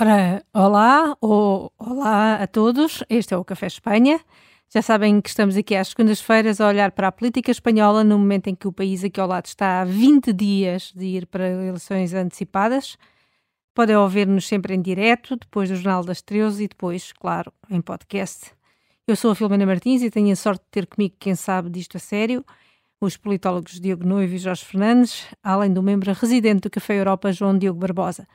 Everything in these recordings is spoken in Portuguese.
Ora, olá, ou olá a todos, este é o Café Espanha. Já sabem que estamos aqui às segundas-feiras a olhar para a política espanhola no momento em que o país aqui ao lado está há 20 dias de ir para eleições antecipadas. Podem ouvir-nos sempre em direto, depois do Jornal das 13 e depois, claro, em podcast. Eu sou a Filomena Martins e tenho a sorte de ter comigo quem sabe disto a sério, os politólogos Diogo Noivo e Jorge Fernandes, além do membro residente do Café Europa, João Diogo Barbosa.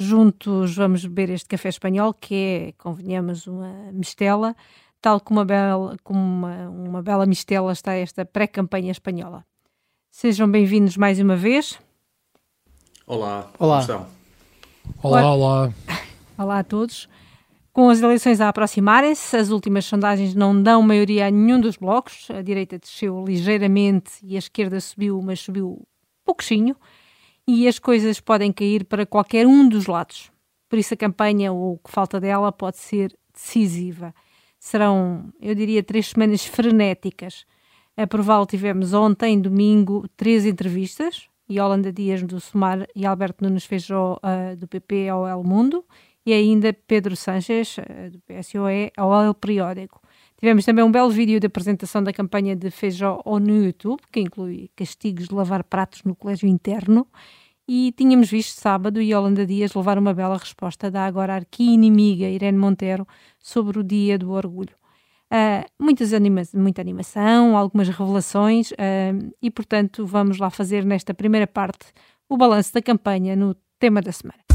Juntos vamos beber este café espanhol, que é, convenhamos, uma mistela, tal como uma bela, como uma, uma bela mistela está esta pré-campanha espanhola. Sejam bem-vindos mais uma vez. Olá, olá. Olá, olá. Olá a todos. Com as eleições a aproximarem-se, as últimas sondagens não dão maioria a nenhum dos blocos. A direita desceu ligeiramente e a esquerda subiu, mas subiu pouquinho e as coisas podem cair para qualquer um dos lados. Por isso a campanha, ou o que falta dela, pode ser decisiva. Serão, eu diria, três semanas frenéticas. A Proval tivemos ontem, domingo, três entrevistas, Holanda Dias do Sumar e Alberto Nunes Feijó uh, do PP ao El Mundo, e ainda Pedro Sanches uh, do PSOE ao El Periódico. Tivemos também um belo vídeo de apresentação da campanha de Feijó no YouTube, que inclui castigos de lavar pratos no colégio interno. E tínhamos visto sábado Yolanda Dias levar uma bela resposta da agora arqui-inimiga Irene Monteiro sobre o Dia do Orgulho. Uh, muitas anima muita animação, algumas revelações uh, e, portanto, vamos lá fazer nesta primeira parte o balanço da campanha no tema da semana.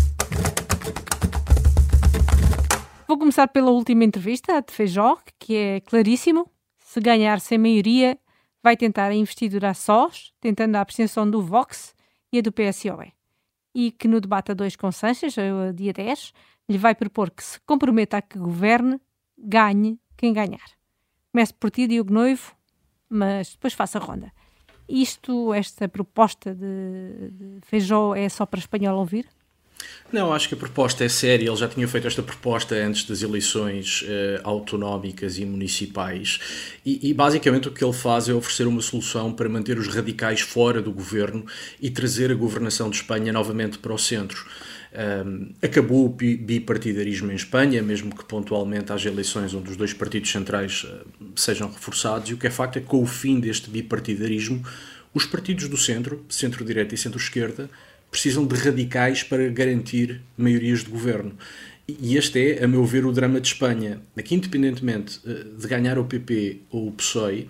Vou começar pela última entrevista, de Feijó, que é claríssimo. Se ganhar sem maioria, vai tentar a investidura a sós, tentando a abstenção do Vox e a do PSOE. E que no debate a dois com Sanches, dia 10, lhe vai propor que se comprometa a que governe, ganhe quem ganhar. Comece por ti, Diogo Noivo, mas depois faça a ronda. Isto, esta proposta de Feijó é só para espanhol ouvir? Não, acho que a proposta é séria. Ele já tinha feito esta proposta antes das eleições eh, autonómicas e municipais. E, e, basicamente o que ele faz é oferecer uma solução para manter os radicais fora do governo e trazer a governação de Espanha novamente para o centro. Um, acabou o bipartidarismo em Espanha, mesmo que pontualmente haja eleições onde os dois partidos centrais uh, sejam reforçados, e o que é facto é que com o fim deste bipartidarismo, os partidos do centro, centro-direita e centro-esquerda, precisam de radicais para garantir maiorias de governo. E este é, a meu ver, o drama de Espanha. Aqui, independentemente eh, de ganhar o PP ou o PSOE,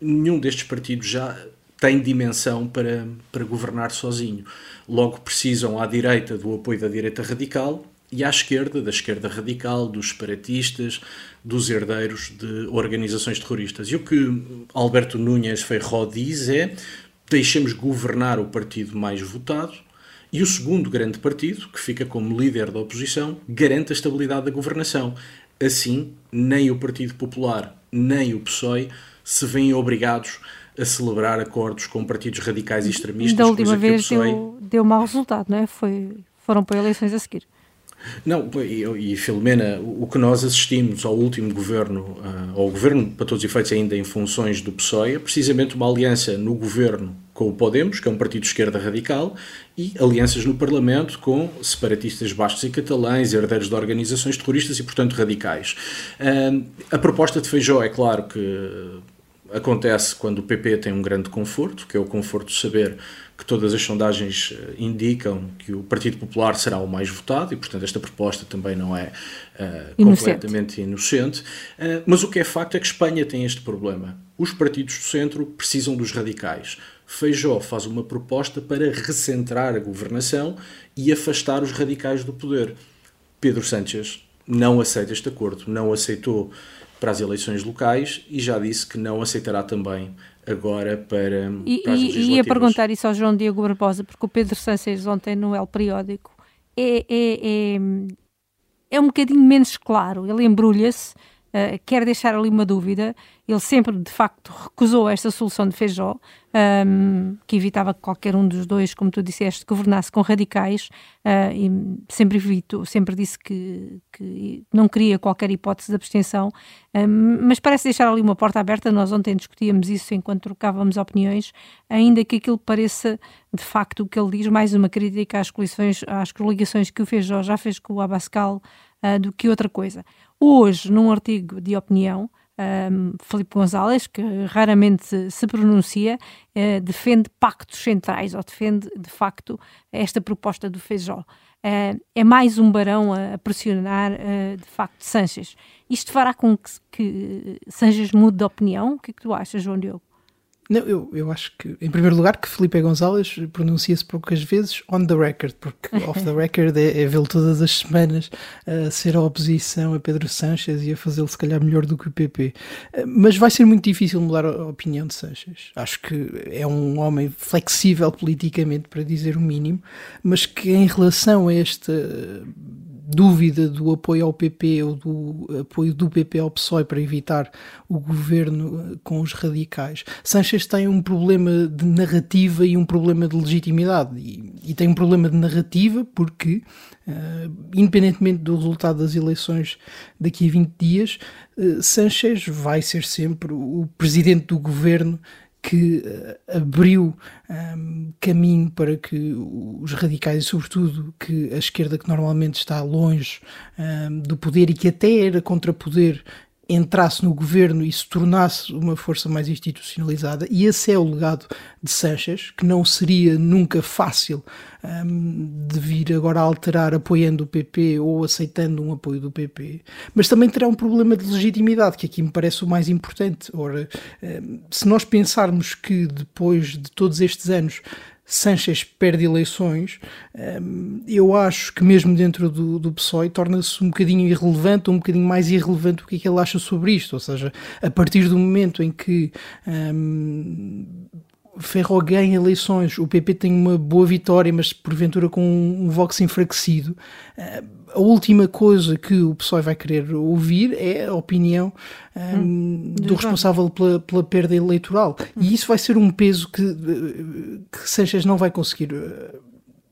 nenhum destes partidos já tem dimensão para, para governar sozinho. Logo precisam à direita do apoio da direita radical e à esquerda, da esquerda radical, dos separatistas, dos herdeiros de organizações terroristas. E o que Alberto Núñez Feijó diz é deixemos governar o partido mais votado e o segundo grande partido, que fica como líder da oposição, garante a estabilidade da governação. Assim, nem o Partido Popular nem o PSOE se veem obrigados a celebrar acordos com partidos radicais e extremistas. Da última vez PSOE... deu, deu mau resultado, não é? Foi, foram para eleições a seguir. Não, e, e Filomena, o que nós assistimos ao último governo, uh, ao governo, para todos os efeitos, ainda em funções do PSOE, é precisamente uma aliança no governo com o Podemos, que é um partido de esquerda radical, e alianças no Parlamento com separatistas bascos e catalães, herdeiros de organizações terroristas e, portanto, radicais. A proposta de Feijó é claro que acontece quando o PP tem um grande conforto, que é o conforto de saber que todas as sondagens eh, indicam que o Partido Popular será o mais votado e, portanto, esta proposta também não é uh, completamente inocente. Uh, mas o que é facto é que Espanha tem este problema. Os partidos do centro precisam dos radicais. Feijó faz uma proposta para recentrar a governação e afastar os radicais do poder. Pedro Sánchez não aceita este acordo, não aceitou para as eleições locais e já disse que não aceitará também agora para, e, para as. E ia perguntar isso ao João Diego Barbosa, porque o Pedro Sánchez ontem no El Periódico é, é, é, é um bocadinho menos claro, ele embrulha-se, uh, quer deixar ali uma dúvida. Ele sempre, de facto, recusou esta solução de Feijó, um, que evitava que qualquer um dos dois, como tu disseste, governasse com radicais, uh, e sempre evito, sempre disse que, que, não queria qualquer hipótese de abstenção, um, mas parece deixar ali uma porta aberta. Nós ontem discutíamos isso enquanto trocávamos opiniões, ainda que aquilo pareça, de facto, o que ele diz, mais uma crítica às coligações, às coligações que o Feijó já fez com o Abascal uh, do que outra coisa. Hoje, num artigo de opinião, um, Felipe Gonzalez, que raramente se pronuncia, uh, defende pactos centrais ou defende, de facto, esta proposta do Feijó. Uh, é mais um barão a, a pressionar, uh, de facto, Sanches. Isto fará com que, que Sanches mude de opinião? O que é que tu achas, João Diogo? Não, eu, eu acho que, em primeiro lugar, que Felipe Gonzalez pronuncia-se poucas vezes on the record, porque off the record é, é vê-lo todas as semanas a ser a oposição a Pedro Sanches e a fazê-lo se calhar melhor do que o PP. Mas vai ser muito difícil mudar a opinião de Sanches. Acho que é um homem flexível politicamente, para dizer o mínimo, mas que em relação a esta dúvida do apoio ao PP ou do apoio do PP ao PSOE para evitar o governo eh, com os radicais. Sanchez tem um problema de narrativa e um problema de legitimidade. E, e tem um problema de narrativa porque, uh, independentemente do resultado das eleições daqui a 20 dias, uh, Sanchez vai ser sempre o presidente do governo que uh, abriu um, ehm, caminho para que os radicais, e sobretudo que a esquerda que normalmente está longe um, ehm, do poder e que até era contra poder entrasse no governo e se tornasse uma força mais institucionalizada, e esse é o legado de Sanchez, que não seria nunca fácil um, de vir agora alterar apoiando o PP ou aceitando um apoio do PP, mas também terá um problema de legitimidade, que aqui me parece o mais importante. Ora, um, se nós pensarmos que depois de todos estes anos Sanchez perde eleições, hum, eu acho que mesmo dentro do, do PSOE torna-se um bocadinho irrelevante, ou um bocadinho mais irrelevante o que é que ele acha sobre isto. Ou seja, a partir do momento em que um, Ferro ganha eleições, o PP tem uma boa vitória, mas porventura com um Vox enfraquecido. A última coisa que o PSOE vai querer ouvir é a opinião um, hum, do responsável pela, pela, perda eleitoral. Hum. E isso vai ser um peso que, que Sanchez não vai conseguir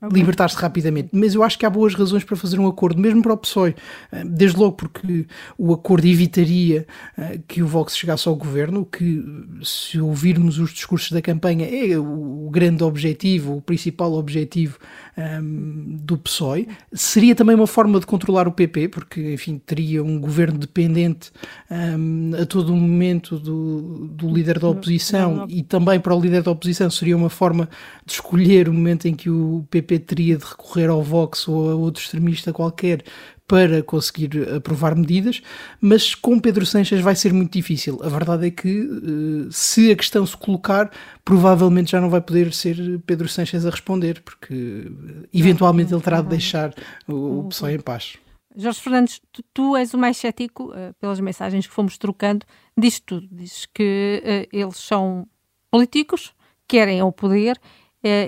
Okay. libertar-se rapidamente. Mas eu acho que há boas razões para fazer um acordo, mesmo para o PSOE. Eh, desde logo porque o acordo evitaria eh, que o Vox chegasse ao governo, que, se ouvirmos os discursos da campanha, é o grande objetivo, o principal objetivo um, do PSOE. Seria também uma forma de controlar o PP, porque, enfim, teria um governo dependente um, a todo momento do, do líder da oposição não, não. e também para o líder da oposição seria uma forma de escolher o momento em que o PP teria de recorrer ao Vox ou a outro extremista qualquer para conseguir aprovar medidas, mas com Pedro Sanches vai ser muito difícil. A verdade é que, eh, se a questão se colocar, provavelmente já não vai poder ser Pedro Sanches a responder, porque eh, eventualmente ele terá de deixar o PSOE em paz. Jorge Fernandes, tu, tu, és o mais cético, pelas mensagens que fomos trocando, diz tudo. Diz que eles são políticos, querem o poder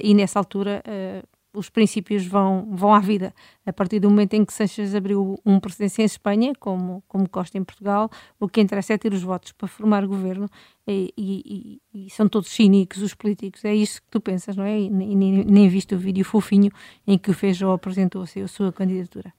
e nessa altura os princípios vão, vão à vida. A partir do momento em que Sanches abriu um precedente em Espanha, como, como Costa em Portugal, o que interessa é ter os votos para formar governo e, e, e são todos cínicos os políticos. É isso que tu pensas, não é? E, nem, nem viste o vídeo fofinho em que o Feijó apresentou a sua candidatura.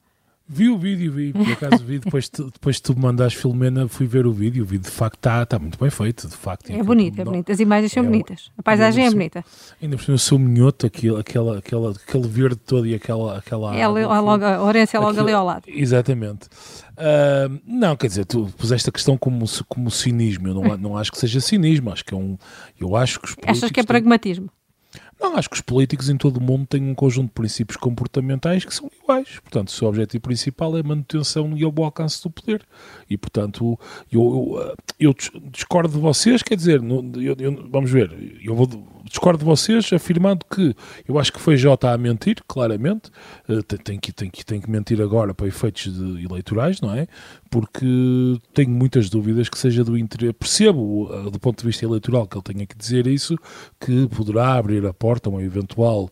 Vi o vídeo, vi, por acaso vi, depois, tu, depois tu me mandaste Filomena, fui ver o vídeo, o vídeo de facto está tá muito bem feito, de facto. É bonito, é bonito, as imagens são é, bonitas, a paisagem é bonita. Ainda por cima o seu minhoto, aquele, aquela, aquela, aquele verde todo e aquela... aquela é, água, logo, a Orência é logo aquilo, ali ao lado. Exatamente. Uh, não, quer dizer, tu puseste a questão como, como cinismo, eu não, não acho que seja cinismo, acho que é um... Eu acho que os Achas que é pragmatismo? Não, acho que os políticos em todo o mundo têm um conjunto de princípios comportamentais que são iguais. Portanto, o seu objetivo principal é a manutenção e o alcance do poder. E, portanto, eu, eu, eu discordo de vocês, quer dizer, eu, vamos ver, eu vou discordo de vocês, afirmando que eu acho que foi Jota a mentir, claramente, uh, tem, que, tem, que, tem que mentir agora para efeitos de, eleitorais, não é? Porque tenho muitas dúvidas que seja do interesse. Percebo, uh, do ponto de vista eleitoral, que ele tenha que dizer isso, que poderá abrir a porta a uma eventual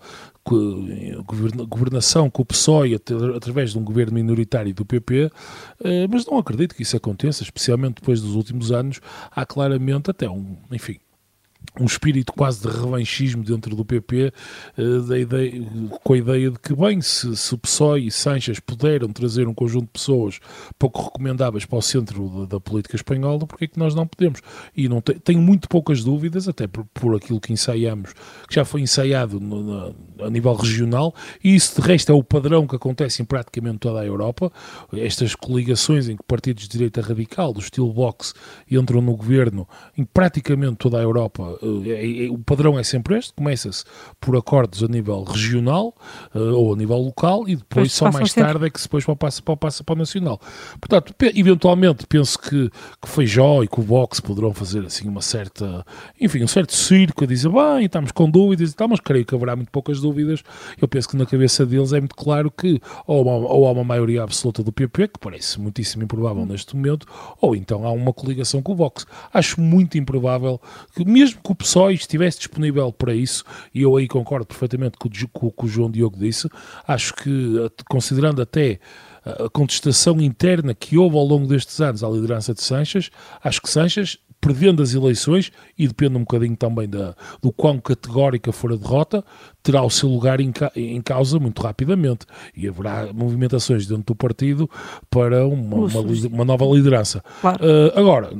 governação com o PSOE através de um governo minoritário do PP, mas não acredito que isso aconteça, especialmente depois dos últimos anos, há claramente até um, enfim, um espírito quase de revanchismo dentro do PP, eh, da ideia, com a ideia de que, bem, se, se PSOE e Sanches puderam trazer um conjunto de pessoas pouco recomendáveis para o centro da, da política espanhola, porque é que nós não podemos? E não te, tenho muito poucas dúvidas, até por, por aquilo que ensaiamos, que já foi ensaiado no, na, a nível regional, e isso de resto é o padrão que acontece em praticamente toda a Europa. Estas coligações em que partidos de direita radical, do estilo Vox, entram no governo em praticamente toda a Europa o padrão é sempre este, começa-se por acordos a nível regional uh, ou a nível local e depois só mais sempre. tarde é que se depois passa, passa para o nacional. Portanto, eventualmente penso que, que Feijó e que o Vox poderão fazer assim uma certa, enfim, um certo circo a dizer, bem, estamos com dúvidas e tal, mas creio que haverá muito poucas dúvidas. Eu penso que na cabeça deles é muito claro que ou, uma, ou há uma maioria absoluta do PP, que parece muitíssimo improvável hum. neste momento, ou então há uma coligação com o Vox. Acho muito improvável que, mesmo que o PSOE estivesse disponível para isso, e eu aí concordo perfeitamente com o que o João Diogo disse, acho que, considerando até a contestação interna que houve ao longo destes anos à liderança de Sanches, acho que Sanches, perdendo as eleições, e depende um bocadinho também da, do quão categórica for a derrota, terá o seu lugar em, ca, em causa muito rapidamente. E haverá movimentações dentro do partido para uma, uma, uma nova liderança. Claro. Uh, agora,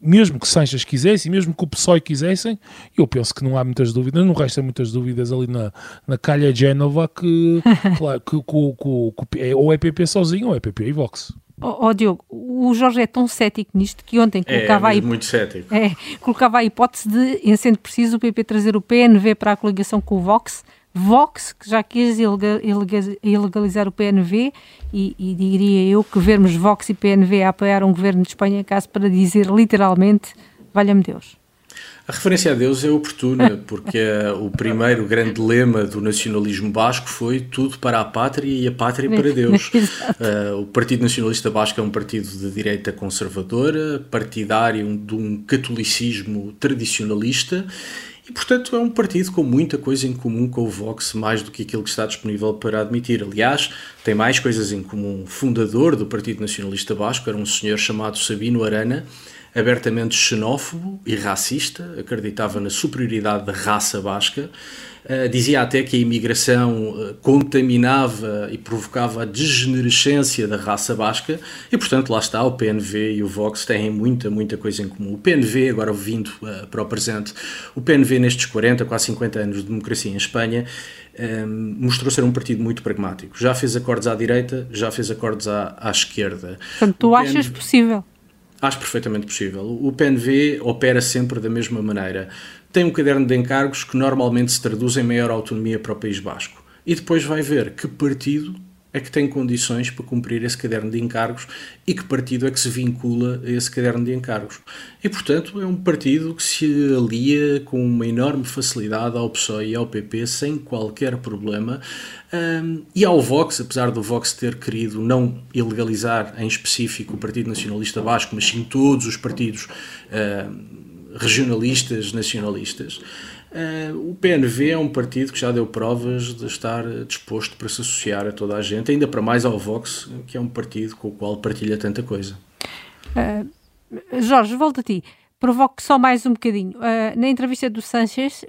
mesmo que Sanches quisesse e mesmo que o PSOE quisessem, eu penso que não há muitas dúvidas, não resta muitas dúvidas ali na, na calha Génova que, claro, que, que, que, é, ou é PP sozinho ou é PP e Vox. Oh, oh, Diogo, o Jorge é tão cético nisto que ontem é, colocava, é, a, muito cético. É, colocava a hipótese de, em sendo preciso, o PP trazer o PNV para a coligação com o Vox Vox, que já quis ilegalizar o PNV, e, e, diria eu que vermos Vox e PNV a apoiar um governo de Espanha, caso para dizer literalmente, valha-me Deus. A referência a Deus é oportuna, porque o primeiro grande lema do nacionalismo basco foi tudo para a pátria e a pátria para Deus. uh, o Partido Nacionalista Basco é um partido de direita conservadora, partidário de um catolicismo tradicionalista e, portanto, é um partido com muita coisa em comum com o Vox, mais do que aquilo que está disponível para admitir. Aliás, tem mais coisas em comum. O fundador do Partido Nacionalista Basco era um senhor chamado Sabino Arana, abertamente xenófobo e racista, acreditava na superioridade da raça basca, uh, dizia até que a imigração uh, contaminava e provocava a degenerescência da raça basca, e portanto lá está, o PNV e o Vox têm muita, muita coisa em comum. O PNV, agora vindo uh, para o presente, o PNV nestes 40, quase 50 anos de democracia em Espanha, um, mostrou ser um partido muito pragmático. Já fez acordos à direita, já fez acordos à, à esquerda. Portanto, tu achas possível? Acho perfeitamente possível. O PNV opera sempre da mesma maneira. Tem um caderno de encargos que normalmente se traduz em maior autonomia para o País Basco. E depois vai ver que partido é que tem condições para cumprir esse caderno de encargos e que partido é que se vincula a esse caderno de encargos. E, portanto, é um partido que se alia com uma enorme facilidade ao PSOE e ao PP sem qualquer problema. Um, e ao Vox, apesar do Vox ter querido não ilegalizar em específico o Partido Nacionalista Basco, mas sim todos os partidos uh, regionalistas, nacionalistas. Uh, o PNV é um partido que já deu provas de estar disposto para se associar a toda a gente, ainda para mais ao Vox, que é um partido com o qual partilha tanta coisa. Uh, Jorge, volto a ti. Provoco só mais um bocadinho. Uh, na entrevista do Sanchez,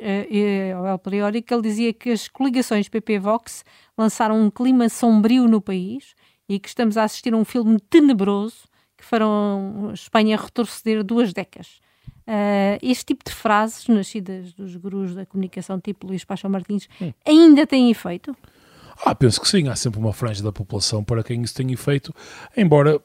ao El Periódico, ele dizia que as coligações PP-Vox lançaram um clima sombrio no país e que estamos a assistir a um filme tenebroso que farão Espanha retroceder duas décadas. Uh, este tipo de frases, nascidas dos gurus da comunicação, tipo Luís Paixão Martins, hum. ainda têm efeito? Ah, penso que sim. Há sempre uma franja da população para quem isso tem efeito, embora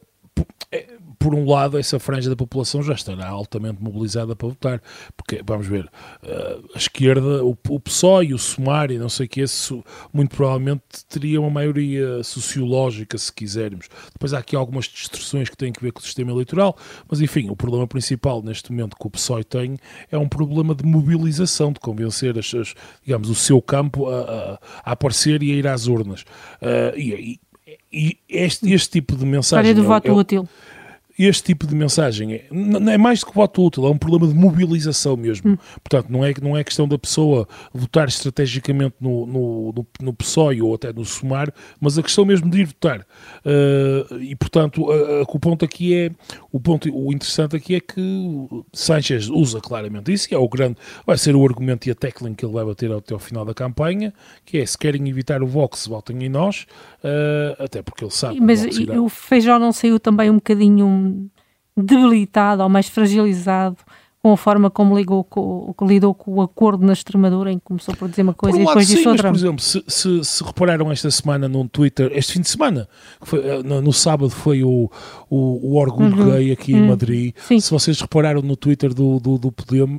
por um lado, essa franja da população já estará altamente mobilizada para votar, porque, vamos ver, eh, a esquerda, o, o PSOE e o Sumário, não sei o que, esse, muito provavelmente teria uma maioria sociológica, se quisermos. Depois há aqui algumas distorções que têm que ver com o sistema eleitoral, mas enfim, o problema principal neste momento que o PSOE tem é um problema de mobilização, de convencer as, as digamos, o seu campo a, a, a, aparecer e a ir às urnas. Uh, e, e, e este, este tipo de mensagem... História do é, voto é, útil este tipo de mensagem é, é mais do que voto útil, é um problema de mobilização mesmo. Hum. Portanto, não é, não é questão da pessoa votar estrategicamente no, no, no, no PSOE ou até no SUMAR, mas a questão mesmo de ir votar. Uh, e, portanto, a, a, o ponto aqui é, o ponto o interessante aqui é que Sanchez usa claramente isso, e é o grande, vai ser o argumento e a técnica que ele vai bater até ao final da campanha, que é, se querem evitar o Vox, votem em nós, uh, até porque ele sabe... Mas o Feijó não saiu também um bocadinho debilitado ou mais fragilizado com a forma como ligou com, lidou com o acordo na Extremadura, em que começou por dizer uma coisa um e depois disse outra. Mas, por exemplo, se, se, se, repararam esta semana num Twitter, este fim de semana, foi, eh, no, no, sábado foi o, o, o Orgulho uhum. Gay aqui uhum. em Madrid, Sim. se vocês repararam no Twitter do, do, do,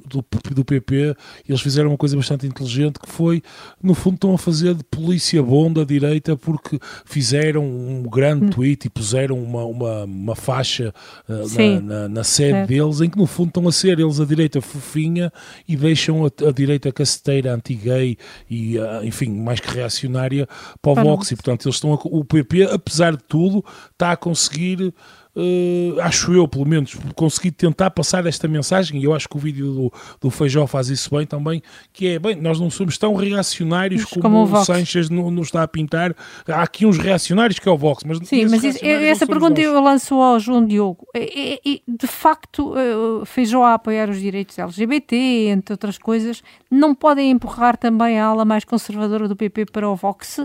do, do PP, eles fizeram uma coisa bastante inteligente que foi, no fundo, estão a fazer de polícia bom da direita porque fizeram um grande uhum. tweet e puseram uma, uma, uma faixa uh, na, na, na, sede é. deles, em que no fundo estão a ser eles a direita fofinha e deixam a, a direita caceteira, anti-gay e, uh, enfim, mais que reacionária para o Vox. E, portanto, eles estão a, o PP, apesar de tudo, está a conseguir uh, acho eu, pelo menos, consegui tentar passar esta mensagem, e eu acho que o vídeo do, do Feijó faz isso bem também, que é, bem, nós não somos tão reacionários como, como, o, Vox. Sanches nos está a pintar. Há aqui uns reacionários que é o Vox, mas Sim, mas isso, essa pergunta nós. eu lanço ao João Diogo. E, e, de facto, uh, Feijó a apoiar os direitos LGBT, entre outras coisas, não podem empurrar também a ala mais conservadora do PP para o Vox?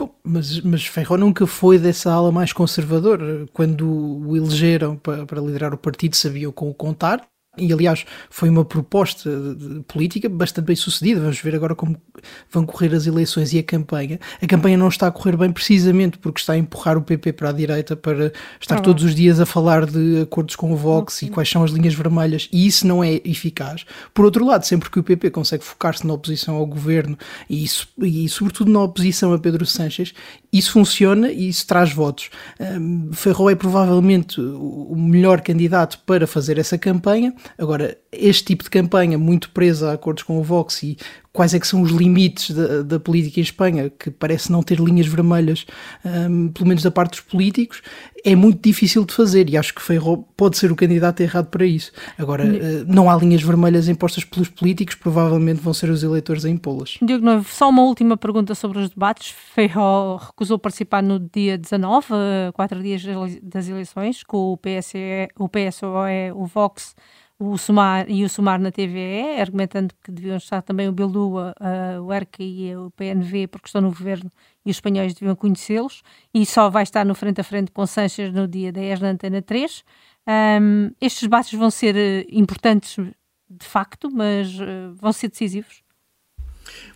Bom, mas, mas Ferro nunca foi dessa ala mais conservadora. Quando o elegeram para, para liderar o partido, sabiam com o contar e aliás foi uma proposta política bastante bem sucedida. Vamos ver agora como vão correr as eleições e a campanha. A campanha não está a correr bem precisamente porque está a empurrar o PP para a direita para estar ah, todos os dias a falar de acordos com o Vox e quais são as linhas vermelhas e isso não é eficaz. Por outro lado, sempre que o PP consegue focar-se na oposição ao governo e, e sobretudo na oposição a Pedro Sánchez, isso funciona e isso traz votos. Um, Ferro é provavelmente o melhor candidato para fazer essa campanha. Agora, este tipo de campanha, muito presa a acordos com o Vox e quais é que são os limites da, da política em Espanha, que parece não ter linhas vermelhas, um, pelo menos da parte dos políticos, é muito difícil de fazer e acho que Feijó pode ser o candidato errado para isso. Agora, uh, não há linhas vermelhas impostas pelos políticos, provavelmente vão ser os eleitores a impô-las. Diogo Noivo, só uma última pergunta sobre os debates. Feijó recusou participar no dia 19, quatro dias das eleições, com o, PSE, o PSOE, o Vox o Sumar e o Sumar na TVE, argumentando que deviam estar também o Bildu, o ERC e o PNV, porque estão no governo e os espanhóis deviam conhecê-los, e só vai estar no frente a frente com Sanches no dia 10 na Antena 3. Um, estes debates vão ser eh, importantes de facto, mas uh, vão ser decisivos?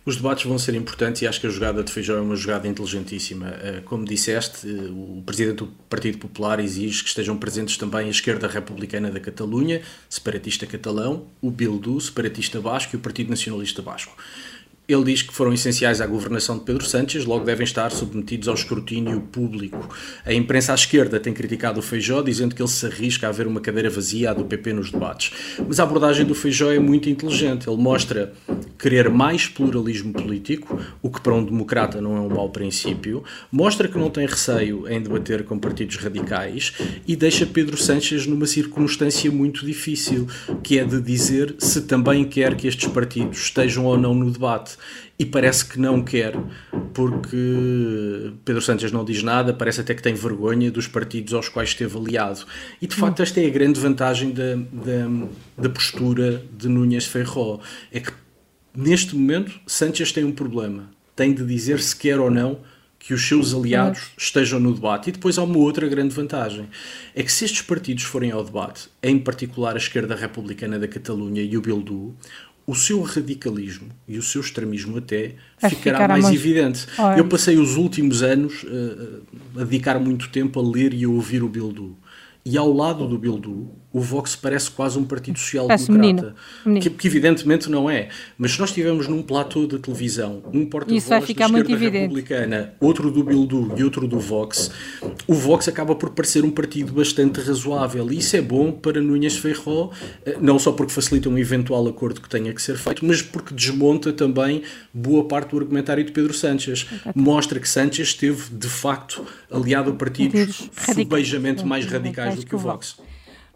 Os debates vão ser importantes e acho que a jogada de Feijó é uma jogada inteligentíssima. Eh, como disseste, eh, o Presidente do Partido Popular exige que estejam presentes também a esquerda republicana da Catalunha, separatista catalão, o Bildu, separatista basco e o Partido Nacionalista Basco. Ele diz que foram essenciais à governação de Pedro Sánchez, logo devem estar submetidos ao escrutínio público. A imprensa à esquerda tem criticado o Feijó, dizendo que ele se arrisca a haver uma cadeira vazia do PP nos debates. Mas a abordagem do Feijó é muito inteligente. Ele mostra querer mais pluralismo político, o que para um democrata não é um mau princípio, mostra que não tem receio em debater com partidos radicais e deixa Pedro Sánchez numa circunstância muito difícil, que é de dizer se também quer que estes partidos estejam ou não no debate e parece que não quer, porque Pedro Sánchez não diz nada, parece até que tem vergonha dos partidos aos quais esteve aliado. E de facto, esta é a grande vantagem da, da, da postura de Núñez Feijó: é que neste momento Sánchez tem um problema, tem de dizer se quer ou não que os seus aliados estejam no debate. E depois há uma outra grande vantagem: é que se estes partidos forem ao debate, em particular a esquerda republicana da Catalunha e o Bildu, o seu radicalismo e o seu extremismo até ficará mais evidente. Eu passei os últimos anos uh, a dedicar muito tempo a ler e a ouvir o Bildu. E ao lado do Bildu, o Vox parece quase um partido social-democrata. Que, que, evidentemente não é. Mas se nós estivermos num platô de televisão, um porta-voz da esquerda republicana, outro do Bildu e outro do Vox, o Vox acaba por parecer um partido bastante razoável. E isso é bom para Núñez Feijó, eh, não só porque facilita um eventual acordo que tenha que ser feito, mas porque desmonta também boa parte do argumentário de Pedro Sánchez. Mostra que Sánchez esteve, de facto, aliado a partidos subejamente mais radicais do que o Vox.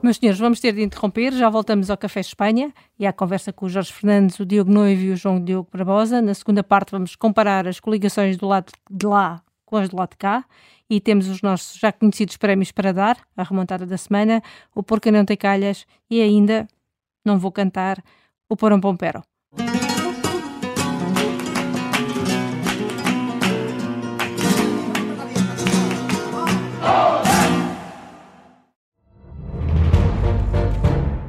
Meus senhores, vamos ter de interromper, já voltamos ao Café Espanha e à conversa com o Jorge Fernandes, o Diogo Noivo e o João Diogo Barbosa. Na segunda parte vamos comparar as coligações do lado de lá com as do lado de cá e temos os nossos já conhecidos prémios para dar, a remontada da semana, o Porca Não Tem Calhas e ainda, não vou cantar, o Porão Pompero.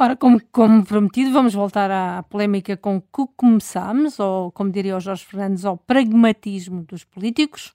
Ora, como, como, prometido, vamos voltar à polémica com que começámos, ou como diria o Jorge Fernandes, ao pragmatismo dos políticos.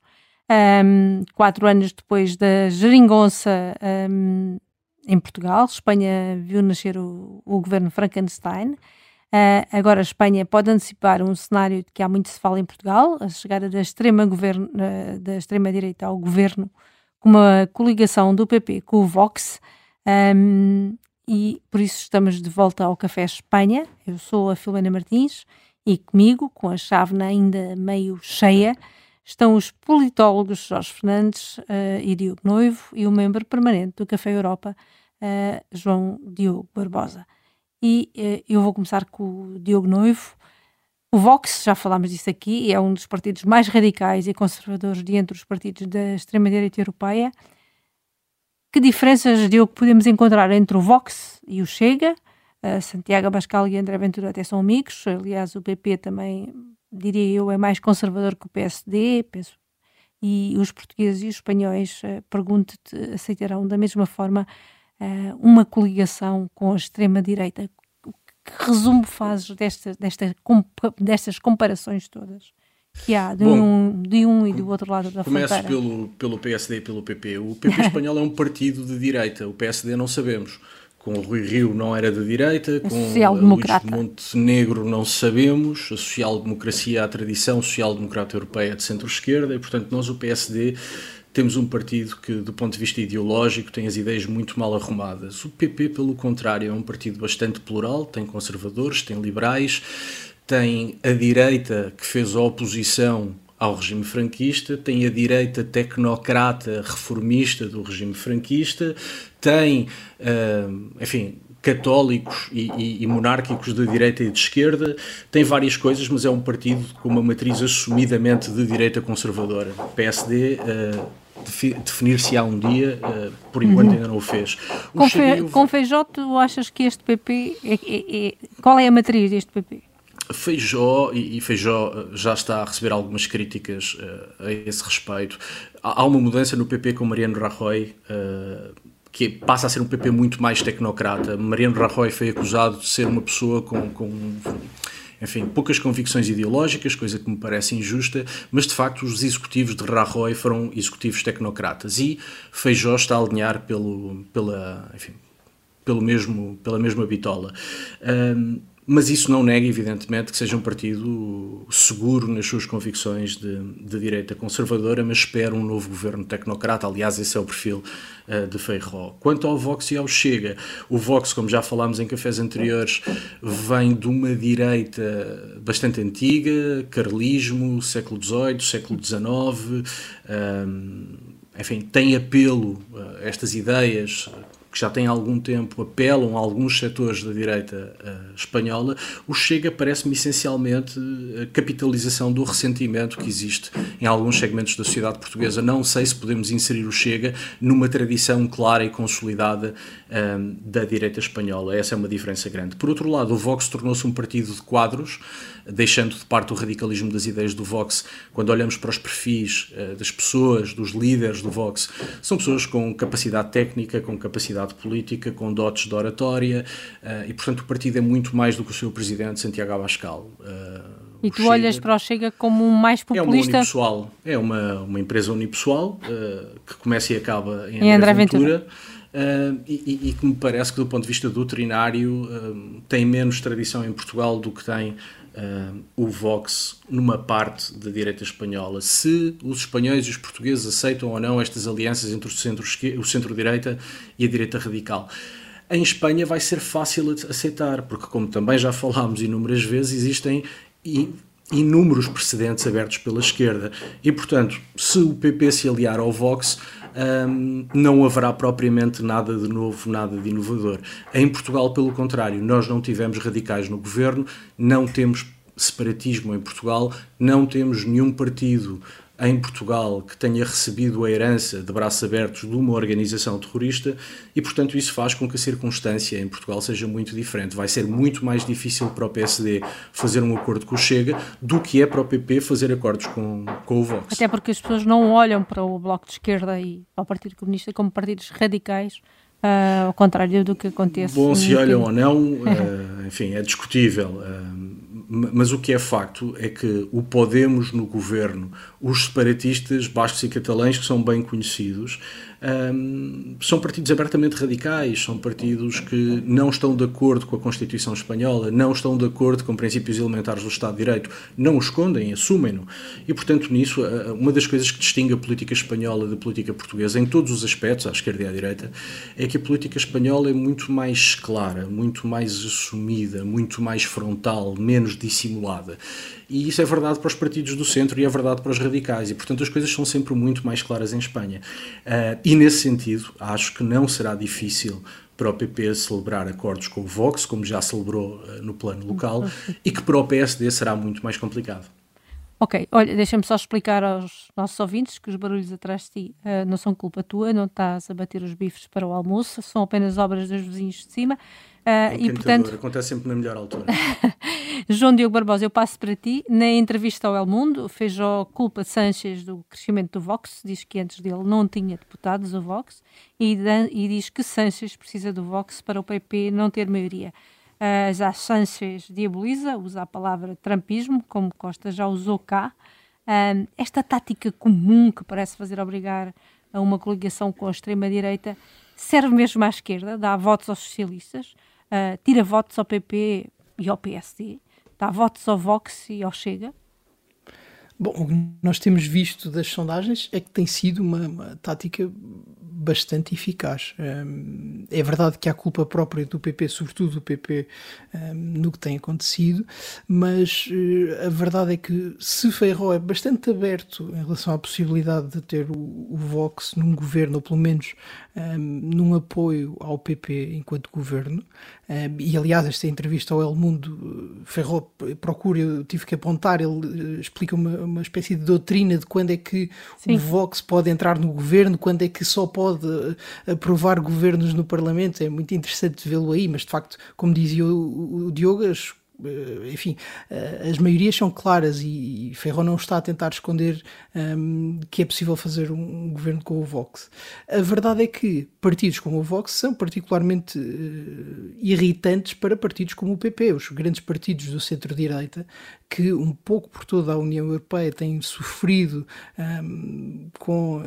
Um, quatro anos depois da geringonça um, em Portugal, Espanha viu nascer o, o governo Frankenstein. Uh, agora a Espanha pode antecipar um cenário de que há muito se fala em Portugal, a chegada da extrema, governo, uh, da extrema direita ao governo, com uma coligação do PP com o Vox. Um, e por isso estamos de volta ao Café Espanha. Eu sou a Filomena Martins e comigo, com a chávena ainda meio cheia, estão os politólogos Jorge Fernandes uh, e Diogo Noivo e o membro permanente do Café Europa, uh, João Diogo Barbosa. E uh, eu vou começar com o Diogo Noivo. O Vox, já falámos disso aqui, é um dos partidos mais radicais e conservadores de entre os partidos da extrema-direita europeia que diferenças, Diogo, podemos encontrar entre o Vox e o Chega? Uh, Santiago Abascal e André Ventura até são amigos. Aliás, o PP também, diria eu, é mais conservador que o PSD. Penso. E os portugueses e os espanhóis, uh, pergunto-te, aceitarão da mesma forma uh, uma coligação com a extrema-direita? Que resumo fazes desta, desta, destas comparações todas? Que há de, Bom, um, de um e do outro lado da começo fronteira? Começo pelo, pelo PSD e pelo PP. O PP espanhol é um partido de direita, o PSD não sabemos. Com o Rui Rio não era de direita, com o Luís Montenegro não sabemos, a social-democracia, a tradição social-democrata europeia é de centro-esquerda e, portanto, nós, o PSD, temos um partido que, do ponto de vista ideológico, tem as ideias muito mal arrumadas. O PP, pelo contrário, é um partido bastante plural, tem conservadores, tem liberais, tem a direita que fez a oposição ao regime franquista, tem a direita tecnocrata reformista do regime franquista, tem, uh, enfim, católicos e, e, e, monárquicos de direita e de esquerda, tem várias coisas, mas é um partido com uma matriz assumidamente de direita conservadora. PSD uh, definir-se-á um dia, uh, por enquanto uhum. ainda não o fez. O com, fe, com Feijó, tu achas que este PP, é, é, é, qual é a matriz deste PP? Feijó, e, Feijó eh, já está a receber algumas críticas uh, a esse respeito. Há, uma mudança no PP com Mariano Rajoy, uh, que passa a ser um PP muito mais tecnocrata. Mariano Rajoy foi acusado de ser uma pessoa com, com enfim, poucas convicções ideológicas, coisa que me parece injusta, mas de facto os executivos de Rajoy foram executivos tecnocratas e Feijó está a alinhar pelo, pela, enfim, pelo mesmo, pela mesma bitola. Mas isso não nega, evidentemente, que seja um partido seguro nas suas convicções de, de direita conservadora, mas espero um novo governo tecnocrata. Aliás, esse é o perfil uh, de Feijó. Quanto ao Vox e ao Chega, o Vox, como já falámos em cafés anteriores, vem de uma direita bastante antiga, carlismo, século XVIII, século XIX. Um, enfim, tem apelo a estas ideias que já têm algum tempo apelam a alguns setores da direita uh, espanhola, o Chega parece-me essencialmente a capitalização do ressentimento que existe em alguns segmentos da sociedade portuguesa. Não sei se podemos inserir o Chega numa tradição clara e consolidada um, da direita espanhola. Essa é uma diferença grande. Por outro lado, o Vox tornou-se um partido de quadros, deixando de parte o radicalismo das ideias do Vox. Quando olhamos para os perfis uh, das pessoas, dos líderes do Vox, são pessoas com capacidade técnica, com capacidade política, com dotes de oratória, uh, e portanto o partido é muito mais do que o seu presidente Santiago Abascal. Uh, e tu Chega, olhas para o Chega como um mais populista? É uma unipessoal, é uma, uma empresa unipessoal que começa e acaba em, em André Ventura. Ventura Uh, e, e, que me parece que, do ponto de vista doutrinário, uh, tem menos tradição em Portugal do que tem uh, o Vox numa parte da direita espanhola. Se os espanhóis e os portugueses aceitam ou não estas alianças entre o centro-direita e a direita radical. Em Espanha vai ser fácil aceitar, porque, como também já falámos inúmeras vezes, existem inúmeros precedentes abertos pela esquerda. E, portanto, se o PP se aliar ao Vox, um, não haverá propriamente nada de novo, nada de inovador. Em Portugal, pelo contrário, nós não tivemos radicais no governo, não temos separatismo em Portugal, não temos nenhum partido em Portugal que tenha recebido a herança de braços abertos de uma organização terrorista e, portanto, isso faz com que a circunstância em Portugal seja muito diferente. Vai ser muito mais difícil para o PSD fazer um acordo com o Chega do que é para o PP fazer acordos com, com o Vox. Até porque as pessoas não olham para o Bloco de Esquerda e ao Partido Comunista como partidos radicais, uh, ao contrário do que acontece. Bom, se olham ou não, uh, enfim, é discutível. Uh, mas o que é facto é que o Podemos no governo, os separatistas bascos e catalães, que são bem conhecidos, um, são partidos abertamente radicais, são partidos que não estão de acordo com a Constituição Espanhola, não estão de acordo com princípios elementares do Estado de Direito, não o escondem, assumem-no. E, portanto, nisso, uma das coisas que distingue a política espanhola da política portuguesa, em todos os aspectos, à esquerda e à direita, é que a política espanhola é muito mais clara, muito mais assumida, muito mais frontal, menos dissimulada. E isso é verdade para os partidos do centro e é verdade para os radicais, e portanto as coisas são sempre muito mais claras em Espanha. Uh, e nesse sentido, acho que não será difícil para o PP celebrar acordos com o Vox, como já celebrou uh, no plano local, e que para o PSD será muito mais complicado. Ok, olha, deixa-me só explicar aos nossos ouvintes que os barulhos atrás de ti uh, não são culpa tua, não estás a bater os bifes para o almoço, são apenas obras dos vizinhos de cima. Uh, e, portanto, acontece sempre na melhor altura. João Diogo Barbosa, eu passo para ti. Na entrevista ao El Mundo, fez culpa Sanches do crescimento do Vox, diz que antes dele não tinha deputados o Vox, e, e diz que Sanches precisa do Vox para o PP não ter maioria. Uh, já Sanches diaboliza, usa a palavra trampismo, como Costa já usou cá. Uh, esta tática comum que parece fazer obrigar a uma coligação com a extrema-direita serve mesmo à esquerda, dá votos aos socialistas uh, tira votos ao PP e ao PSD, dá votos ao Vox e ao Chega? Bom, o que nós temos visto das sondagens é que tem sido uma, uma tática bastante eficaz. Um, é verdade que há culpa própria do PP, sobretudo do PP, um, no que tem acontecido, mas uh, a verdade é que se Feijó é bastante aberto em relação à possibilidade de ter o, Vox num governo, ou pelo menos um, num apoio ao PP enquanto governo, e aliás, esta entrevista ao El Mundo, Ferro procura, eu tive que apontar, ele eh, explica uma, uma espécie de doutrina de quando é que Sim. o Vox pode entrar no governo, quando é que só pode eh, aprovar governos no Parlamento. É muito interessante vê-lo aí, mas de facto, como dizia o, o Diogo, as eh, enfim, eh, as maiorias são claras e, Ferro não está a tentar esconder um, ehm, que é possível fazer um, governo com o Vox. A verdade é que partidos como o Vox são particularmente uh, irritantes para partidos como o PP, os grandes partidos do centro-direita, que um pouco por toda a União Europeia têm sofrido um, ehm, com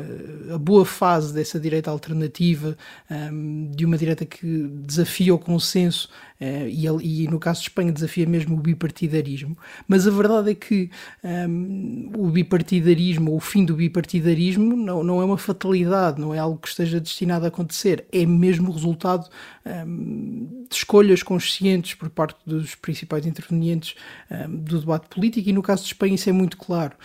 a boa fase dessa direita alternativa, um, ehm, de uma direita que desafia o consenso uh, e, e, no caso de Espanha desafia mesmo o bipartidarismo, mas a verdade é que um, o bipartidarismo, o fim do bipartidarismo, não, não é uma fatalidade, não é algo que esteja destinado a acontecer, é mesmo resultado um, de escolhas conscientes por parte dos principais intervenientes um, do debate político, e no caso de Espanha isso é muito claro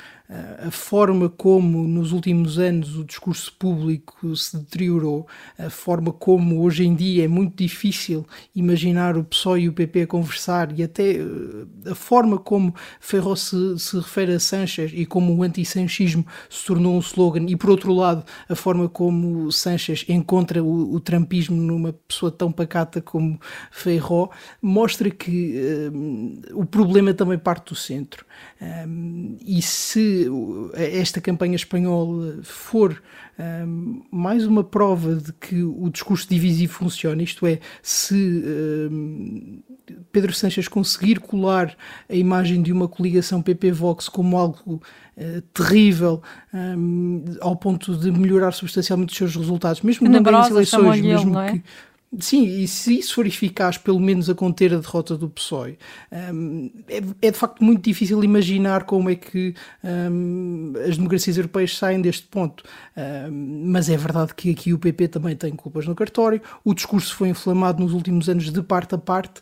a forma como nos últimos anos o discurso público se deteriorou, a forma como hoje em dia é muito difícil imaginar o PSOE e o PP a conversar e até eh, a forma como Ferro se, se refere a Sanchez e como o anti-sanchismo se tornou um slogan e por outro lado a forma como Sanchez encontra o, o trumpismo numa pessoa tão pacata como Ferro mostra que um, eh, o problema também parte do centro. Um, e se esta campanha espanhola for um, mais uma prova de que o discurso divisivo funciona, isto é, se um, Pedro Sanches conseguir colar a imagem de uma coligação PP-Vox como algo uh, terrível um, ao ponto de melhorar substancialmente os seus resultados, mesmo nas eleições, mesmo que Sim, e se isso for eficaz, pelo menos a conter a derrota do PSOE, um, é, é, de facto muito difícil imaginar como é que um, as democracias europeias saem deste ponto. Um, mas é verdade que aqui o PP também tem culpas no cartório, o discurso foi inflamado nos últimos anos de parte a parte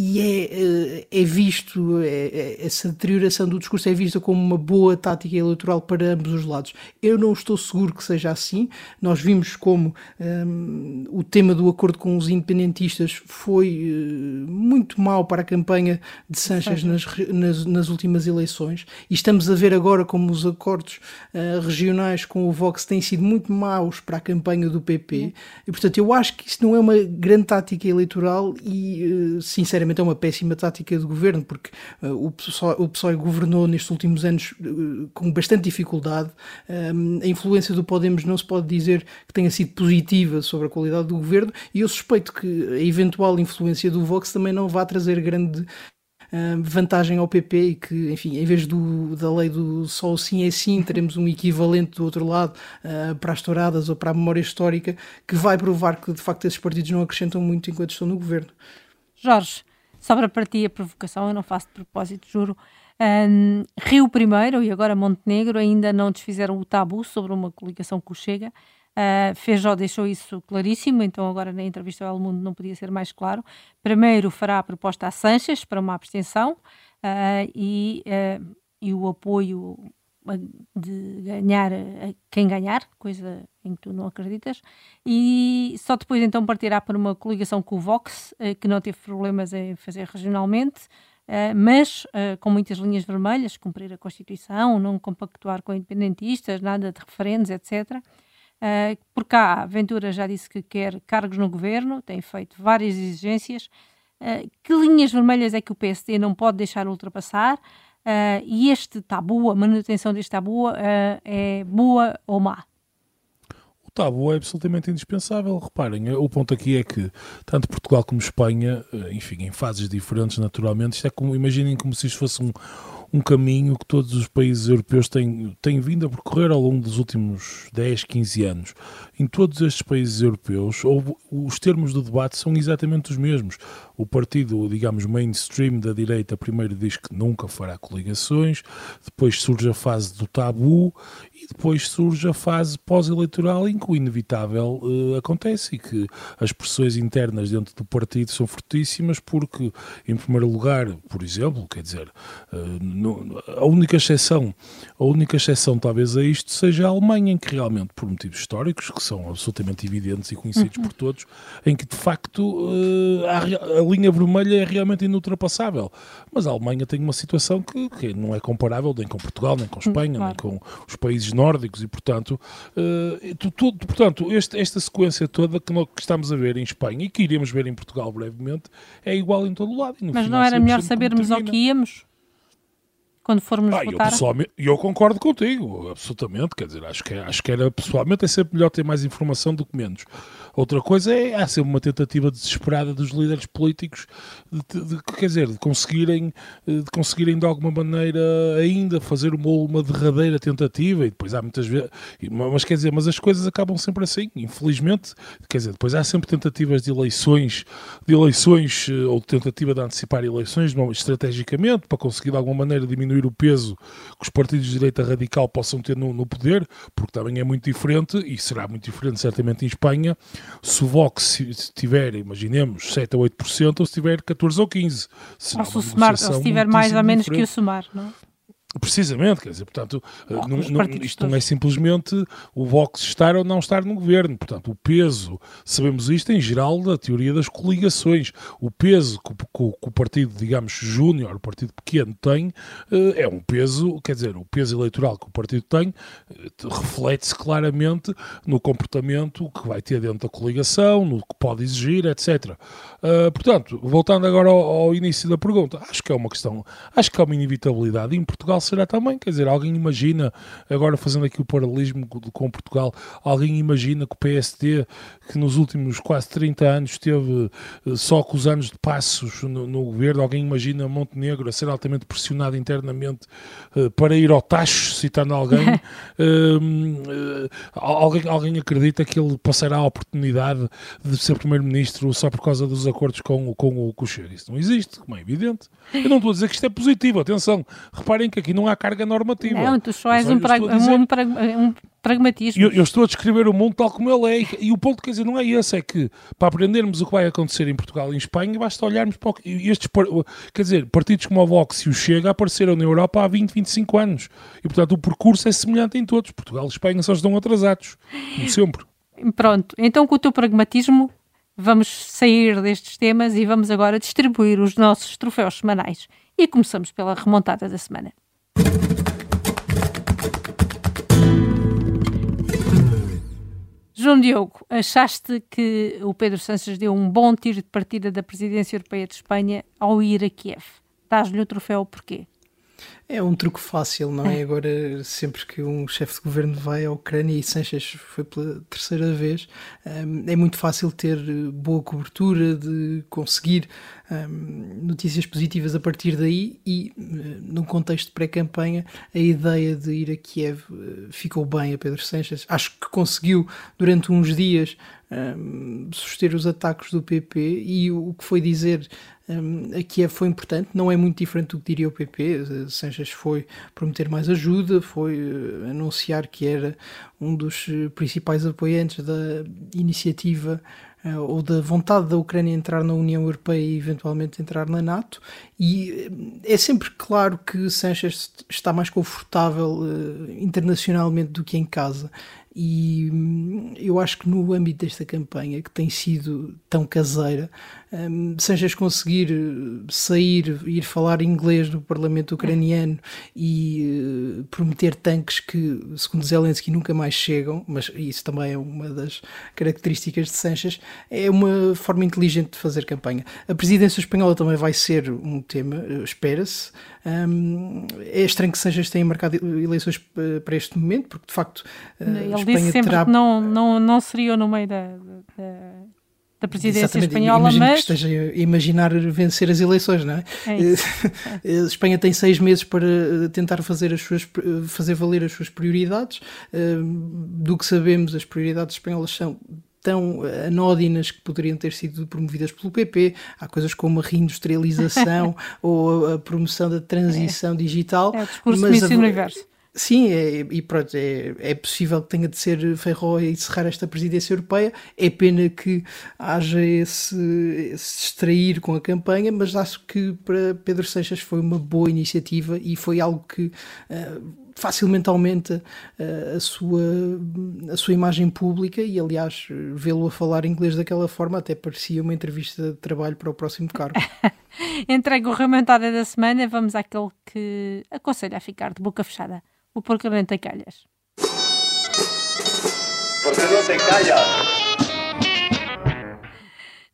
e é, eh, é visto, é, é, essa deterioração do discurso é vista como uma boa tática eleitoral para ambos os lados. Eu não estou seguro que seja assim. Nós vimos como um, o tema do acordo com os independentistas foi uh, muito mau para a campanha de Sanches nas, nas, nas, últimas eleições e estamos a ver agora como os acordos uh, regionais com o Vox têm sido muito maus para a campanha do PP. E, portanto, eu acho que isso não é uma grande tática eleitoral e, uh, sinceramente, sinceramente é uma péssima tática de governo, porque uh, o, PSOE, o PSOE governou nestes últimos anos uh, com bastante dificuldade. Um, a influência do Podemos não se pode dizer que tenha sido positiva sobre a qualidade do governo, e eu suspeito que a eventual influência do Vox também não vá trazer grande vantagem ao PP e que, enfim, em vez do, da lei do só sim é sim, teremos um equivalente do outro lado uh, para as touradas ou para a memória histórica que vai provar que de facto esses partidos não acrescentam muito enquanto estão no governo. Jorge, Sobra para ti a provocação, eu não faço de propósito, juro. Um, Rio primeiro e agora Montenegro ainda não desfizeram o tabu sobre uma coligação com o Chega. Uh, Feijó deixou isso claríssimo, então agora na entrevista ao Mundo não podia ser mais claro. Primeiro fará a proposta a Sanches para uma abstenção uh, e, uh, e o apoio de ganhar a quem ganhar, coisa em que tu não acreditas, e só depois então partirá para uma coligação com o Vox, eh, que não teve problemas em fazer regionalmente, eh, mas eh, com muitas linhas vermelhas, cumprir a Constituição, não compactuar com independentistas, nada de referendos, etc. Por cá, Ventura já disse que quer cargos no governo, tem feito várias exigências. Que linhas vermelhas é que o PSD não pode deixar ultrapassar? Uh, e este tabu, a manutenção deste tabu, uh, é boa ou má? Tabu é absolutamente indispensável. Reparem, o ponto aqui é que tanto Portugal como Espanha, eh, enfim, em fases diferentes, naturalmente, isto é como, imaginem como se isto fosse um, um caminho que todos os países europeus têm, têm vindo a percorrer ao longo dos últimos 10, 15 anos. Em todos estes países europeus, os termos do debate são exatamente os mesmos. O partido, digamos, mainstream da direita primeiro diz que nunca fará coligações, depois surge a fase do tabu e depois surge a fase pós-eleitoral em que o inevitável uh, acontece e que as pressões internas dentro do partido são fortíssimas porque, em primeiro lugar, por exemplo, quer dizer, uh, no, a única exceção, a única exceção talvez a isto seja a Alemanha, em que realmente, por motivos históricos, que são absolutamente evidentes e conhecidos uhum. por todos, em que de facto uh, a, a, linha vermelha é realmente inultrapassável. Mas a Alemanha tem uma situação que, que não é comparável nem com Portugal, nem com Espanha, claro. nem com os países nórdicos e, portanto, uh, tudo, portanto este, esta sequência toda que, nós, que estamos a ver em Espanha e que iremos ver em Portugal brevemente é igual em todo o lado. Mas não era melhor sabermos ao que íamos? Quando formos ah, votar? E eu, eu concordo contigo, absolutamente. Quer dizer, acho que, é, acho que era pessoalmente é sempre melhor ter mais informação do que menos. Outra coisa é, há sempre uma tentativa desesperada dos líderes políticos de, de, quer dizer, de conseguirem, de conseguirem de alguma maneira ainda fazer uma, uma derradeira tentativa e depois há muitas vezes, mas quer dizer, mas as coisas acabam sempre assim, infelizmente, quer dizer, depois há sempre tentativas de eleições, de eleições eh, ou de tentativa de antecipar eleições estrategicamente para conseguir de alguma maneira diminuir o peso que os partidos de direita radical possam ter no, no poder, porque também é muito diferente e será muito diferente certamente em Espanha se o Vox tiver, imaginemos, 7 a 8%, ou se tiver 14 ou 15%. Ou se, o Sumar, ou se tiver mais ou menos diferente. que o Sumar, não é? Precisamente, quer dizer, portanto, oh, não, não, isto não é simplesmente o Vox estar ou não estar no governo. Portanto, o peso, sabemos isto em geral da teoria das coligações, o peso que, que, que o partido, digamos, júnior, o partido pequeno tem, eh, é um peso, quer dizer, o peso eleitoral que o partido tem eh, reflete-se claramente no comportamento que vai ter dentro da coligação, no que pode exigir, etc. Uh, portanto, voltando agora ao, ao início da pergunta, acho que é uma questão, acho que é uma inevitabilidade. Em Portugal será também. Quer dizer, alguém imagina, agora fazendo aqui o paralelismo com Portugal, alguém imagina que o PSD, que nos últimos quase 30 anos teve eh, só com os anos de passos no, no governo, alguém imagina Montenegro a ser altamente pressionado internamente uh, para ir ao tacho, citando alguém, uh, uh, alguém, alguém acredita que ele passará a oportunidade de ser primeiro-ministro só por causa dos acordos com, com, com o Cheiro. Isso não existe, como é evidente. Eu não estou a dizer que isto é positivo, atenção. Reparem que aqui não há carga normativa. Não, tu só és um, pra, um, pra, um, pragmatismo. Eu, eu, estou a descrever o mundo tal como ele é. E, o ponto, quer dizer, não é esse, é que para aprendermos o que vai acontecer em Portugal e em Espanha, basta olharmos para o, estes, quer dizer, partidos como o Vox e o Chega apareceram na Europa há 20, 25 anos. E, portanto, o percurso é semelhante em todos. Portugal e Espanha só estão atrasados, como sempre. Pronto, então com o teu pragmatismo vamos sair destes temas e vamos agora distribuir os nossos troféus semanais. E começamos pela remontada da semana. João Diogo, achaste que o Pedro Sanches deu um bom tiro de partida da presidência europeia de Espanha ao ir a Kiev? Dás-lhe o troféu porquê? É um truque fácil, não é? é. Agora, sempre que um chefe de governo vai à Ucrânia e Sanches foi pela terceira vez, hum, é muito fácil ter boa cobertura, de conseguir hum, notícias positivas a partir daí e, hum, num contexto de pré-campanha, a ideia de ir a Kiev ficou bem a Pedro Sanches. Acho que conseguiu, durante uns dias, um, suster os ataques do PP e o que foi dizer um, a Kiev foi importante, não é muito diferente do que diria o PP. Sanches foi prometer mais ajuda, foi uh, anunciar que era um dos eh, principais apoiantes da iniciativa ou da vontade da Ucrânia entrar na União Europeia e eventualmente entrar na NATO. E é sempre claro que Sanches está mais confortável internacionalmente do que em casa. E hum, eu acho que no âmbito desta campanha, que tem sido tão caseira, um, conseguir eh, sair, ir falar inglês no Parlamento ucraniano e uh, prometer tanques que, segundo Zelensky, nunca mais chegam, mas isso também é uma das características de Sanches, é uma forma inteligente de fazer campanha. A presidência espanhola também vai ser um tema, eh, espera-se. Um, é estranho que Sanches tenha marcado eleições para este momento, porque de facto. Ele Espanha disse sempre terá... que não, não, não seria no meio da, da da presidência Exatamente. espanhola, Imagino mas... que esteja a imaginar vencer as eleições, não é? é a Espanha tem seis meses para tentar fazer, as suas, fazer valer as suas prioridades. Do que sabemos, as prioridades espanholas são tão anódinas que poderiam ter sido promovidas pelo PP. Há coisas como a reindustrialização ou a promoção da transição é. digital. É o discurso mas a, universo Sim, é, e pronto, é, é possível que tenha de ser Ferro e encerrar esta presidência europeia. É pena que haja esse, esse distrair com a campanha, mas acho que para Pedro Seixas foi uma boa iniciativa e foi algo que uh, facilmente aumenta uh, a, sua, a sua imagem pública. E aliás, vê-lo a falar inglês daquela forma até parecia uma entrevista de trabalho para o próximo cargo. Entregue o rementada da semana, vamos àquele que aconselha a ficar de boca fechada o Porque não te calhas? Porque não te calhas?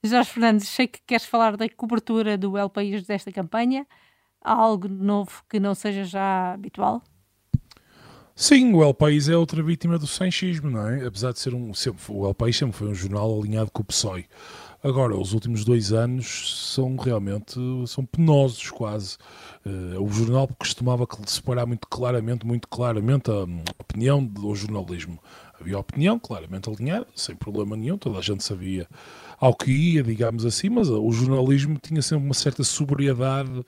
Jorge Fernandes, sei que queres falar da cobertura do El País desta campanha. algo novo que não seja já habitual? Sim, o El País é outra vítima do sanchismo, não é? Apesar de ser um. Sempre, o El País sempre foi um jornal alinhado com o PSOE. Agora, os últimos dois anos são realmente são penosos quase. Uh, o jornal costumava separar muito claramente, muito claramente a, a opinião do jornalismo. Havia opinião claramente alinhada, sem problema nenhum, toda a gente sabia ao que ia, digamos assim, mas o jornalismo tinha sempre uma certa sobriedade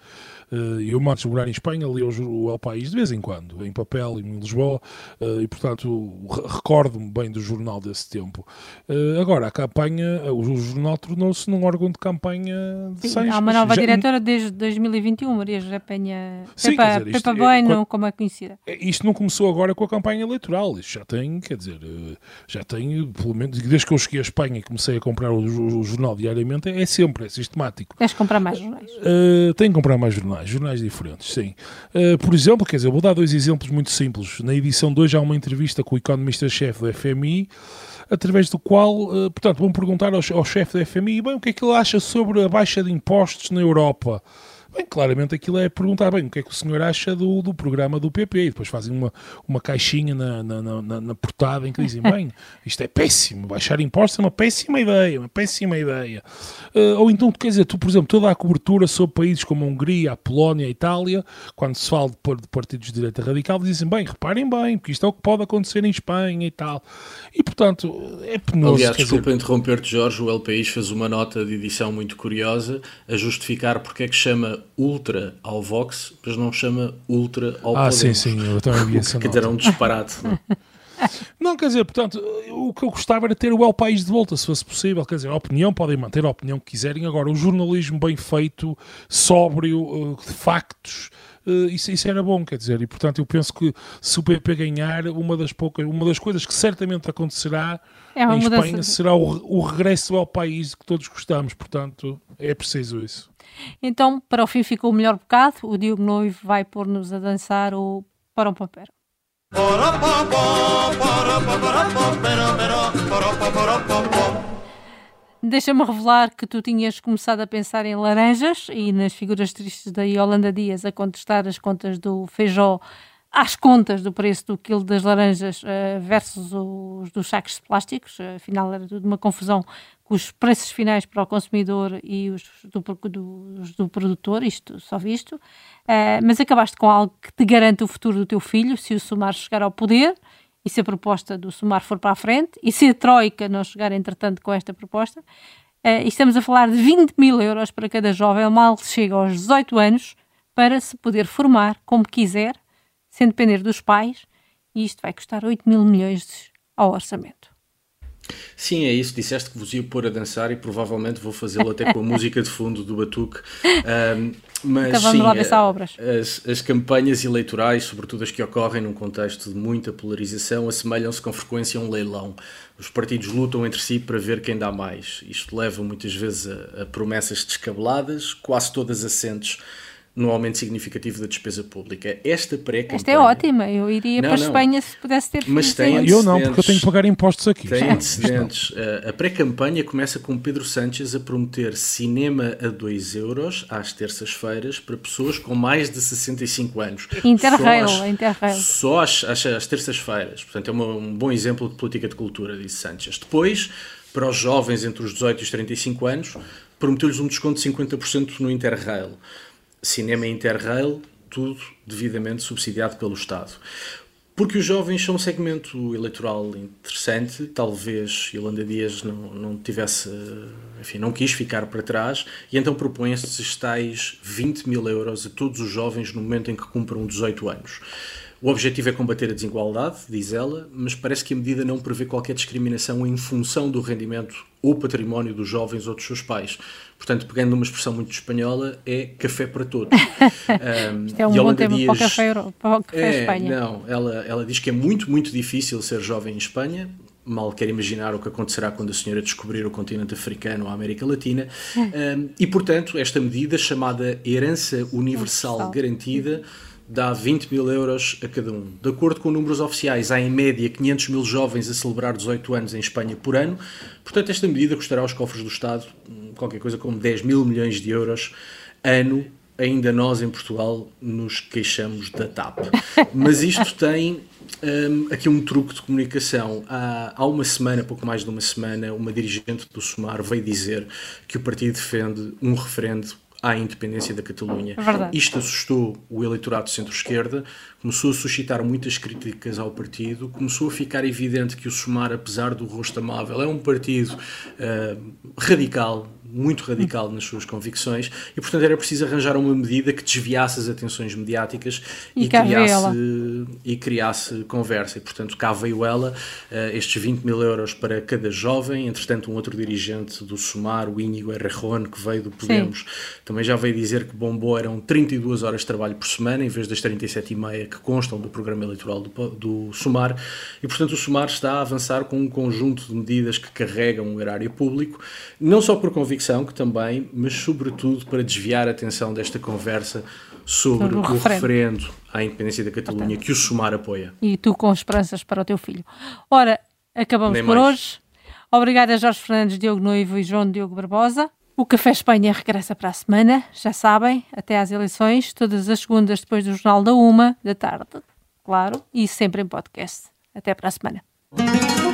eh, eu de morar em Espanha li o El País de vez em quando, em papel, em Lisboa, eh, e portanto recordo-me bem do jornal desse tempo. Eh, agora, a campanha, o jornal tornou-se num órgão de campanha de Sim, Há uma nova Já... diretora desde 2021, Maria José Penha Sim, Pepa, dizer, Pepa Bueno, quando... como é conhecida. Isto não começou agora com a campanha eleitoral, isto já tem, quer dizer, já tem, pelo menos desde que eu cheguei à Espanha e comecei a comprar o, o, o jornal diariamente, é sempre, é sistemático. Tens de comprar mais jornais? Uh, tenho que comprar mais jornais jornais, jornais diferentes, sim. Uh, por exemplo, quer dizer, vou dar dois exemplos muito simples. Na edição 2 há uma entrevista com o economista-chefe do FMI, através do qual, uh, portanto, vão perguntar ao, ao chefe do FMI, bem, o que é que ele acha sobre a baixa de impostos na Europa? Bem, claramente aquilo é perguntar, bem, o que é que o senhor acha do, do programa do PP? E depois fazem uma, uma caixinha na, na, na, na portada em que dizem, bem, isto é péssimo, baixar impostos é uma péssima ideia, uma péssima ideia. Uh, ou então, quer dizer, tu, por exemplo, toda a cobertura sobre países como a Hungria, a Polónia, a Itália, quando se fala de, de partidos de direita radical, dizem, bem, reparem bem, porque isto é o que pode acontecer em Espanha e tal. E, portanto, é penoso. Aliás, desculpa dizer... interromper-te, Jorge, o El País fez uma nota de edição muito curiosa a justificar porque é que chama Ultra ao Vox, mas não chama Ultra ao Ah, sim, sim, eu também vi essa Quer dizer, é um disparate. Não? É? não, quer dizer, portanto, o que eu gostava era ter o El País de volta, se fosse possível. Quer dizer, a opinião, podem manter a opinião que quiserem. Agora, o jornalismo bem feito, sóbrio, eh, de factos, Uh, isso, isso, era bom, quer dizer, e portanto eu penso que se o PP ganhar, uma das poucas, uma das coisas que certamente acontecerá é em Espanha será o, o regresso ao país que todos gostamos, portanto é preciso isso. Então, para o fim ficou o melhor bocado, o Diogo Noivo vai pôr-nos a dançar o Para um Papero. Deixa-me revelar que tu tinhas começado a pensar em laranjas e nas figuras tristes da Yolanda Dias a contestar as contas do feijó às contas do preço do quilo das laranjas uh, versus os dos sacos plásticos. Afinal, era tudo uma confusão com os preços finais para o consumidor e os do, do, do produtor, isto só visto. Uh, mas acabaste com algo que te garante o futuro do teu filho, se o Sumar chegar ao poder e se a proposta do Sumar for para a frente e se a Troika não chegar, entretanto, com esta proposta. Uh, e estamos a falar de 20 mil euros para cada jovem, mal chega aos 18 anos, para se poder formar como quiser sem depender dos pais, e isto vai custar 8 mil milhões ao orçamento. Sim, é isso. Disseste que vos ia pôr a dançar e provavelmente vou fazê-lo até com a música de fundo do Batuque. Um, mas então sim, obras. As, as campanhas eleitorais, sobretudo as que ocorrem num contexto de muita polarização, assemelham-se com frequência a um leilão. Os partidos lutam entre si para ver quem dá mais. Isto leva muitas vezes a, a promessas descabeladas, quase todas assentes no aumento significativo da despesa pública. Esta pré-campanha... Esta é ótima, eu iria não, para a Espanha se pudesse ter Mas tem Eu não, porque eu tenho que pagar impostos aqui. Tem antecedentes. A pré-campanha começa com Pedro Sánchez a prometer cinema a 2 euros às terças-feiras para pessoas com mais de 65 anos. Interrail, só às, Interrail. Só às, às, às terças-feiras. Portanto, é uma, um bom exemplo de política de cultura, disse Sánchez. Depois, para os jovens entre os 18 e os 35 anos, prometeu-lhes um desconto de 50% no Interrail cinema interrail, tudo devidamente subsidiado pelo Estado. Porque os jovens são um segmento eleitoral interessante, talvez Yolanda Dias não, não tivesse, enfim, não quis ficar para trás, e então propõe estes tais 20 mil euros a todos os jovens no momento em que cumpram 18 anos. O objetivo é combater a desigualdade, diz ela, mas parece que a medida não prevê qualquer discriminação em função do rendimento ou património dos jovens ou dos seus pais. Portanto, pegando uma expressão muito espanhola, é café para todos. um, Isto é um bom tema Dias, para o café, para o café é, Espanha. Não, ela, ela diz que é muito, muito difícil ser jovem em Espanha, mal quer imaginar o que acontecerá quando a senhora descobrir o continente africano ou a América Latina. Um, e, portanto, esta medida, chamada Herança Universal, Universal. Garantida, dá 20 mil euros a cada um. De acordo com números oficiais, há em média 500 mil jovens a celebrar 18 anos em Espanha por ano, portanto, esta medida custará aos cofres do Estado hum, qualquer coisa como 10 mil milhões de euros ano ainda nós em Portugal nos queixamos da TAP. Mas isto tem um, aqui um truque de comunicação. Há, há uma semana, pouco mais de uma semana, uma dirigente do SUMAR veio dizer que o partido defende um referendo à independência da Catalunha. É Isto assustou o eleitorado centro-esquerda, começou a suscitar muitas críticas ao partido, começou a ficar evidente que o SUMAR, apesar do rosto amável, é um partido uh, radical, muito radical nas suas convicções e, portanto, era preciso arranjar uma medida que desviasse as atenções mediáticas e, e criasse, e criasse conversa. E, portanto, cá veio ela, uh, estes 20 mil euros para cada jovem. Entretanto, um outro dirigente do SUMAR, o Íñigo Errejón, que veio do Podemos, Sim. também já veio dizer que bombou eram 32 horas de trabalho por semana, em vez das 37 e meia que constam do programa eleitoral do, do SUMAR. E, portanto, o SUMAR está a avançar com um conjunto de medidas que carregam o erário público, não só por convicção que também, mas sobretudo para desviar a atenção desta conversa sobre, o, referendo. referendo à independência da Catalunha Portanto, que o Sumar apoia. E tu com esperanças para o teu filho. Ora, acabamos Nem por mais. hoje. Obrigada Jorge Fernandes, Diogo Noivo e João Diogo Barbosa. O Café Espanha regressa para a semana, já sabem, até às eleições, todas as segundas depois do Jornal da Uma da tarde, claro, e sempre em podcast. Até para a semana.